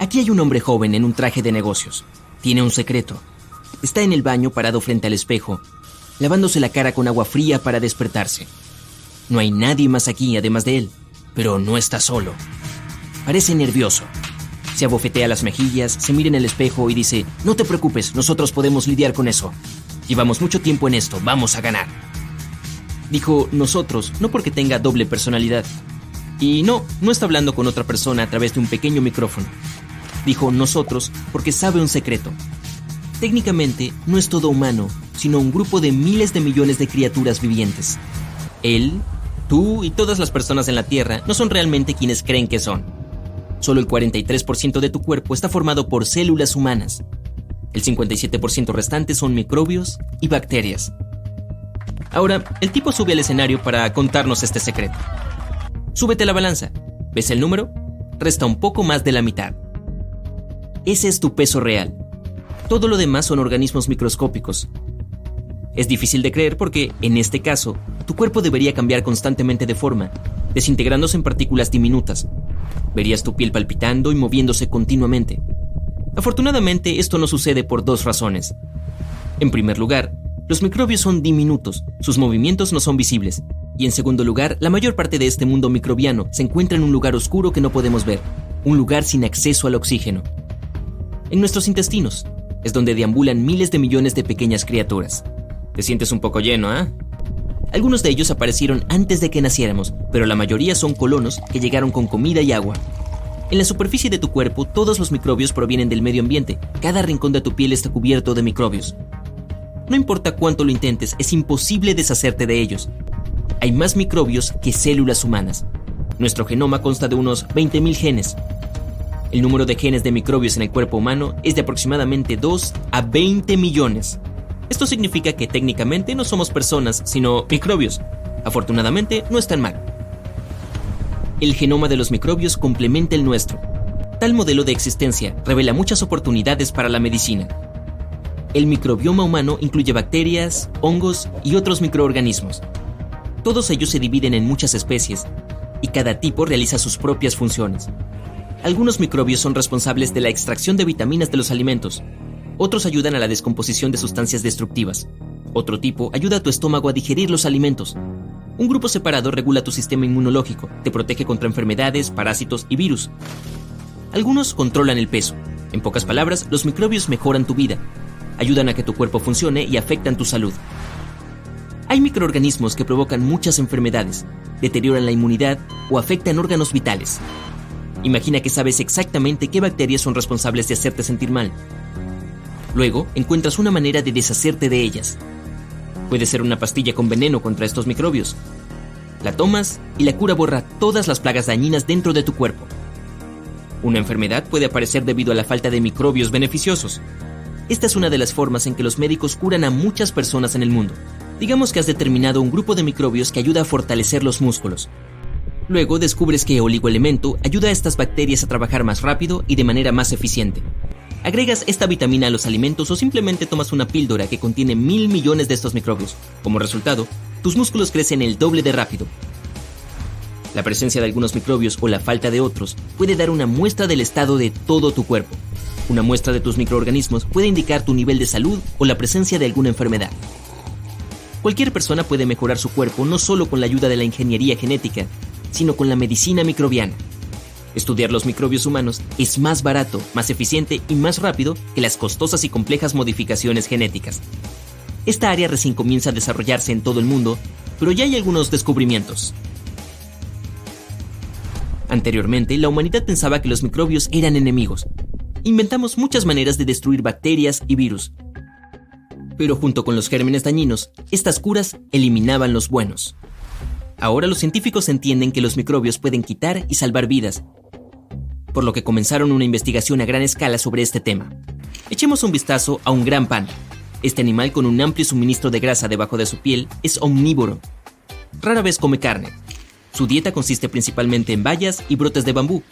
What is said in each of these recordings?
Aquí hay un hombre joven en un traje de negocios. Tiene un secreto. Está en el baño parado frente al espejo, lavándose la cara con agua fría para despertarse. No hay nadie más aquí además de él, pero no está solo. Parece nervioso. Se abofetea las mejillas, se mira en el espejo y dice, no te preocupes, nosotros podemos lidiar con eso. Llevamos mucho tiempo en esto, vamos a ganar. Dijo nosotros, no porque tenga doble personalidad. Y no, no está hablando con otra persona a través de un pequeño micrófono. Dijo nosotros porque sabe un secreto. Técnicamente no es todo humano, sino un grupo de miles de millones de criaturas vivientes. Él, tú y todas las personas en la Tierra no son realmente quienes creen que son. Solo el 43% de tu cuerpo está formado por células humanas. El 57% restante son microbios y bacterias. Ahora, el tipo sube al escenario para contarnos este secreto. Súbete la balanza. ¿Ves el número? Resta un poco más de la mitad. Ese es tu peso real. Todo lo demás son organismos microscópicos. Es difícil de creer porque, en este caso, tu cuerpo debería cambiar constantemente de forma, desintegrándose en partículas diminutas. Verías tu piel palpitando y moviéndose continuamente. Afortunadamente, esto no sucede por dos razones. En primer lugar, los microbios son diminutos, sus movimientos no son visibles. Y en segundo lugar, la mayor parte de este mundo microbiano se encuentra en un lugar oscuro que no podemos ver, un lugar sin acceso al oxígeno. En nuestros intestinos es donde deambulan miles de millones de pequeñas criaturas. Te sientes un poco lleno, ¿ah? Algunos de ellos aparecieron antes de que naciéramos, pero la mayoría son colonos que llegaron con comida y agua. En la superficie de tu cuerpo, todos los microbios provienen del medio ambiente. Cada rincón de tu piel está cubierto de microbios. No importa cuánto lo intentes, es imposible deshacerte de ellos. Hay más microbios que células humanas. Nuestro genoma consta de unos 20.000 genes. El número de genes de microbios en el cuerpo humano es de aproximadamente 2 a 20 millones. Esto significa que técnicamente no somos personas, sino microbios. Afortunadamente, no es tan mal. El genoma de los microbios complementa el nuestro. Tal modelo de existencia revela muchas oportunidades para la medicina. El microbioma humano incluye bacterias, hongos y otros microorganismos. Todos ellos se dividen en muchas especies y cada tipo realiza sus propias funciones. Algunos microbios son responsables de la extracción de vitaminas de los alimentos. Otros ayudan a la descomposición de sustancias destructivas. Otro tipo ayuda a tu estómago a digerir los alimentos. Un grupo separado regula tu sistema inmunológico, te protege contra enfermedades, parásitos y virus. Algunos controlan el peso. En pocas palabras, los microbios mejoran tu vida, ayudan a que tu cuerpo funcione y afectan tu salud. Hay microorganismos que provocan muchas enfermedades, deterioran la inmunidad o afectan órganos vitales. Imagina que sabes exactamente qué bacterias son responsables de hacerte sentir mal. Luego, encuentras una manera de deshacerte de ellas. Puede ser una pastilla con veneno contra estos microbios. La tomas y la cura borra todas las plagas dañinas dentro de tu cuerpo. Una enfermedad puede aparecer debido a la falta de microbios beneficiosos, esta es una de las formas en que los médicos curan a muchas personas en el mundo. Digamos que has determinado un grupo de microbios que ayuda a fortalecer los músculos. Luego descubres que oligoelemento ayuda a estas bacterias a trabajar más rápido y de manera más eficiente. Agregas esta vitamina a los alimentos o simplemente tomas una píldora que contiene mil millones de estos microbios. Como resultado, tus músculos crecen el doble de rápido. La presencia de algunos microbios o la falta de otros puede dar una muestra del estado de todo tu cuerpo. Una muestra de tus microorganismos puede indicar tu nivel de salud o la presencia de alguna enfermedad. Cualquier persona puede mejorar su cuerpo no solo con la ayuda de la ingeniería genética, sino con la medicina microbiana. Estudiar los microbios humanos es más barato, más eficiente y más rápido que las costosas y complejas modificaciones genéticas. Esta área recién comienza a desarrollarse en todo el mundo, pero ya hay algunos descubrimientos. Anteriormente, la humanidad pensaba que los microbios eran enemigos, inventamos muchas maneras de destruir bacterias y virus. Pero junto con los gérmenes dañinos, estas curas eliminaban los buenos. Ahora los científicos entienden que los microbios pueden quitar y salvar vidas, por lo que comenzaron una investigación a gran escala sobre este tema. Echemos un vistazo a un gran panda. Este animal con un amplio suministro de grasa debajo de su piel es omnívoro. Rara vez come carne. Su dieta consiste principalmente en bayas y brotes de bambú,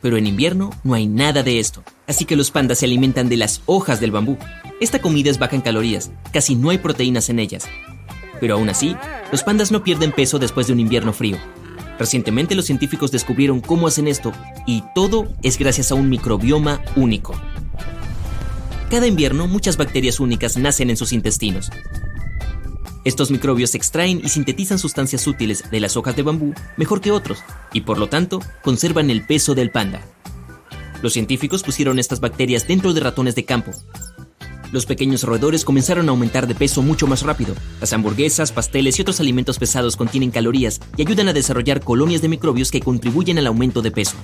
pero en invierno no hay nada de esto, así que los pandas se alimentan de las hojas del bambú. Esta comida es baja en calorías, casi no hay proteínas en ellas. Pero aún así, los pandas no pierden peso después de un invierno frío. Recientemente los científicos descubrieron cómo hacen esto y todo es gracias a un microbioma único. Cada invierno muchas bacterias únicas nacen en sus intestinos. Estos microbios extraen y sintetizan sustancias útiles de las hojas de bambú mejor que otros y por lo tanto conservan el peso del panda. Los científicos pusieron estas bacterias dentro de ratones de campo. Los pequeños roedores comenzaron a aumentar de peso mucho más rápido. Las hamburguesas, pasteles y otros alimentos pesados contienen calorías y ayudan a desarrollar colonias de microbios que contribuyen al aumento de peso.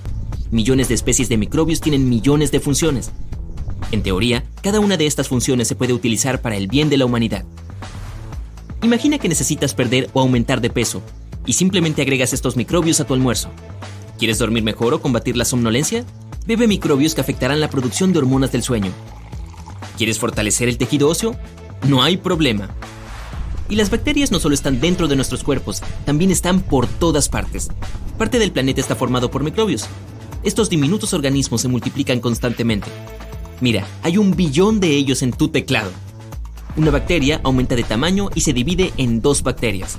Millones de especies de microbios tienen millones de funciones. En teoría, cada una de estas funciones se puede utilizar para el bien de la humanidad. Imagina que necesitas perder o aumentar de peso y simplemente agregas estos microbios a tu almuerzo. ¿Quieres dormir mejor o combatir la somnolencia? Bebe microbios que afectarán la producción de hormonas del sueño. ¿Quieres fortalecer el tejido óseo? No hay problema. Y las bacterias no solo están dentro de nuestros cuerpos, también están por todas partes. Parte del planeta está formado por microbios. Estos diminutos organismos se multiplican constantemente. Mira, hay un billón de ellos en tu teclado. Una bacteria aumenta de tamaño y se divide en dos bacterias.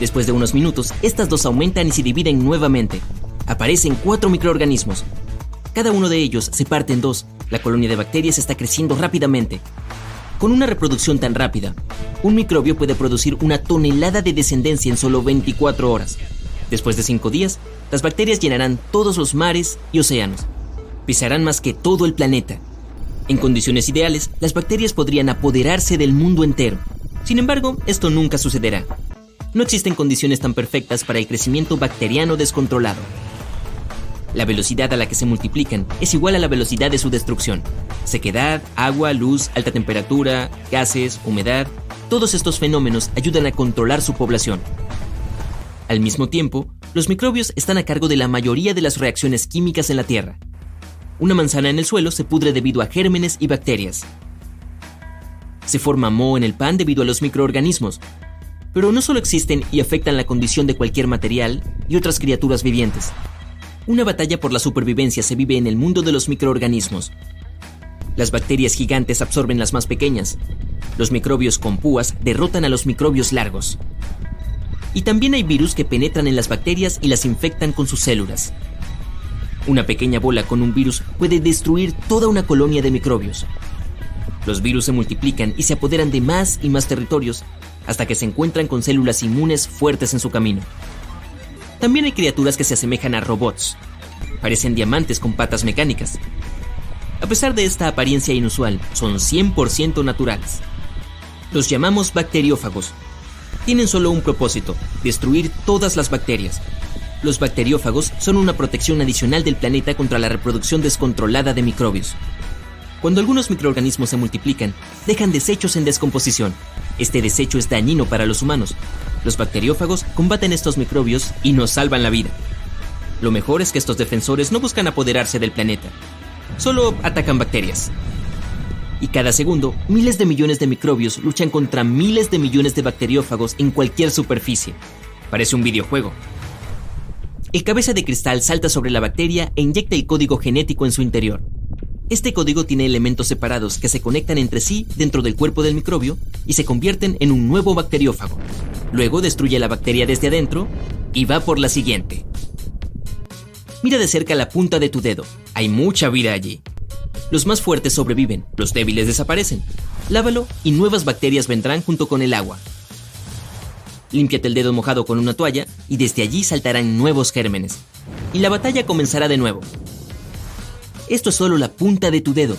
Después de unos minutos, estas dos aumentan y se dividen nuevamente. Aparecen cuatro microorganismos, cada uno de ellos se parte en dos. La colonia de bacterias está creciendo rápidamente. Con una reproducción tan rápida, un microbio puede producir una tonelada de descendencia en solo 24 horas. Después de 5 días, las bacterias llenarán todos los mares y océanos. Pisarán más que todo el planeta. En condiciones ideales, las bacterias podrían apoderarse del mundo entero. Sin embargo, esto nunca sucederá. No existen condiciones tan perfectas para el crecimiento bacteriano descontrolado. La velocidad a la que se multiplican es igual a la velocidad de su destrucción. Sequedad, agua, luz, alta temperatura, gases, humedad, todos estos fenómenos ayudan a controlar su población. Al mismo tiempo, los microbios están a cargo de la mayoría de las reacciones químicas en la Tierra. Una manzana en el suelo se pudre debido a gérmenes y bacterias. Se forma moho en el pan debido a los microorganismos. Pero no solo existen y afectan la condición de cualquier material y otras criaturas vivientes. Una batalla por la supervivencia se vive en el mundo de los microorganismos. Las bacterias gigantes absorben las más pequeñas. Los microbios con púas derrotan a los microbios largos. Y también hay virus que penetran en las bacterias y las infectan con sus células. Una pequeña bola con un virus puede destruir toda una colonia de microbios. Los virus se multiplican y se apoderan de más y más territorios hasta que se encuentran con células inmunes fuertes en su camino. También hay criaturas que se asemejan a robots. Parecen diamantes con patas mecánicas. A pesar de esta apariencia inusual, son 100% naturales. Los llamamos bacteriófagos. Tienen solo un propósito, destruir todas las bacterias. Los bacteriófagos son una protección adicional del planeta contra la reproducción descontrolada de microbios. Cuando algunos microorganismos se multiplican, dejan desechos en descomposición. Este desecho es dañino para los humanos, los bacteriófagos combaten estos microbios y nos salvan la vida. Lo mejor es que estos defensores no buscan apoderarse del planeta, solo atacan bacterias. Y cada segundo, miles de millones de microbios luchan contra miles de millones de bacteriófagos en cualquier superficie. Parece un videojuego. El cabeza de cristal salta sobre la bacteria e inyecta el código genético en su interior. Este código tiene elementos separados que se conectan entre sí dentro del cuerpo del microbio y se convierten en un nuevo bacteriófago. Luego destruye la bacteria desde adentro y va por la siguiente. Mira de cerca la punta de tu dedo. Hay mucha vida allí. Los más fuertes sobreviven, los débiles desaparecen. Lávalo y nuevas bacterias vendrán junto con el agua. Límpiate el dedo mojado con una toalla y desde allí saltarán nuevos gérmenes. Y la batalla comenzará de nuevo. Esto es solo la punta de tu dedo.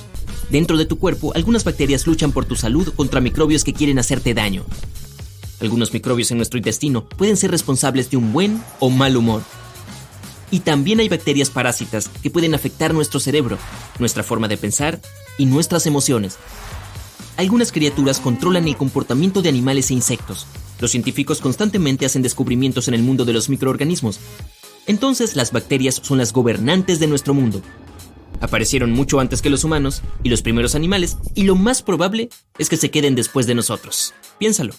Dentro de tu cuerpo, algunas bacterias luchan por tu salud contra microbios que quieren hacerte daño. Algunos microbios en nuestro intestino pueden ser responsables de un buen o mal humor. Y también hay bacterias parásitas que pueden afectar nuestro cerebro, nuestra forma de pensar y nuestras emociones. Algunas criaturas controlan el comportamiento de animales e insectos. Los científicos constantemente hacen descubrimientos en el mundo de los microorganismos. Entonces las bacterias son las gobernantes de nuestro mundo Aparecieron mucho antes que los humanos y los primeros animales, y lo más probable es que se queden después de nosotros. Piénsalo.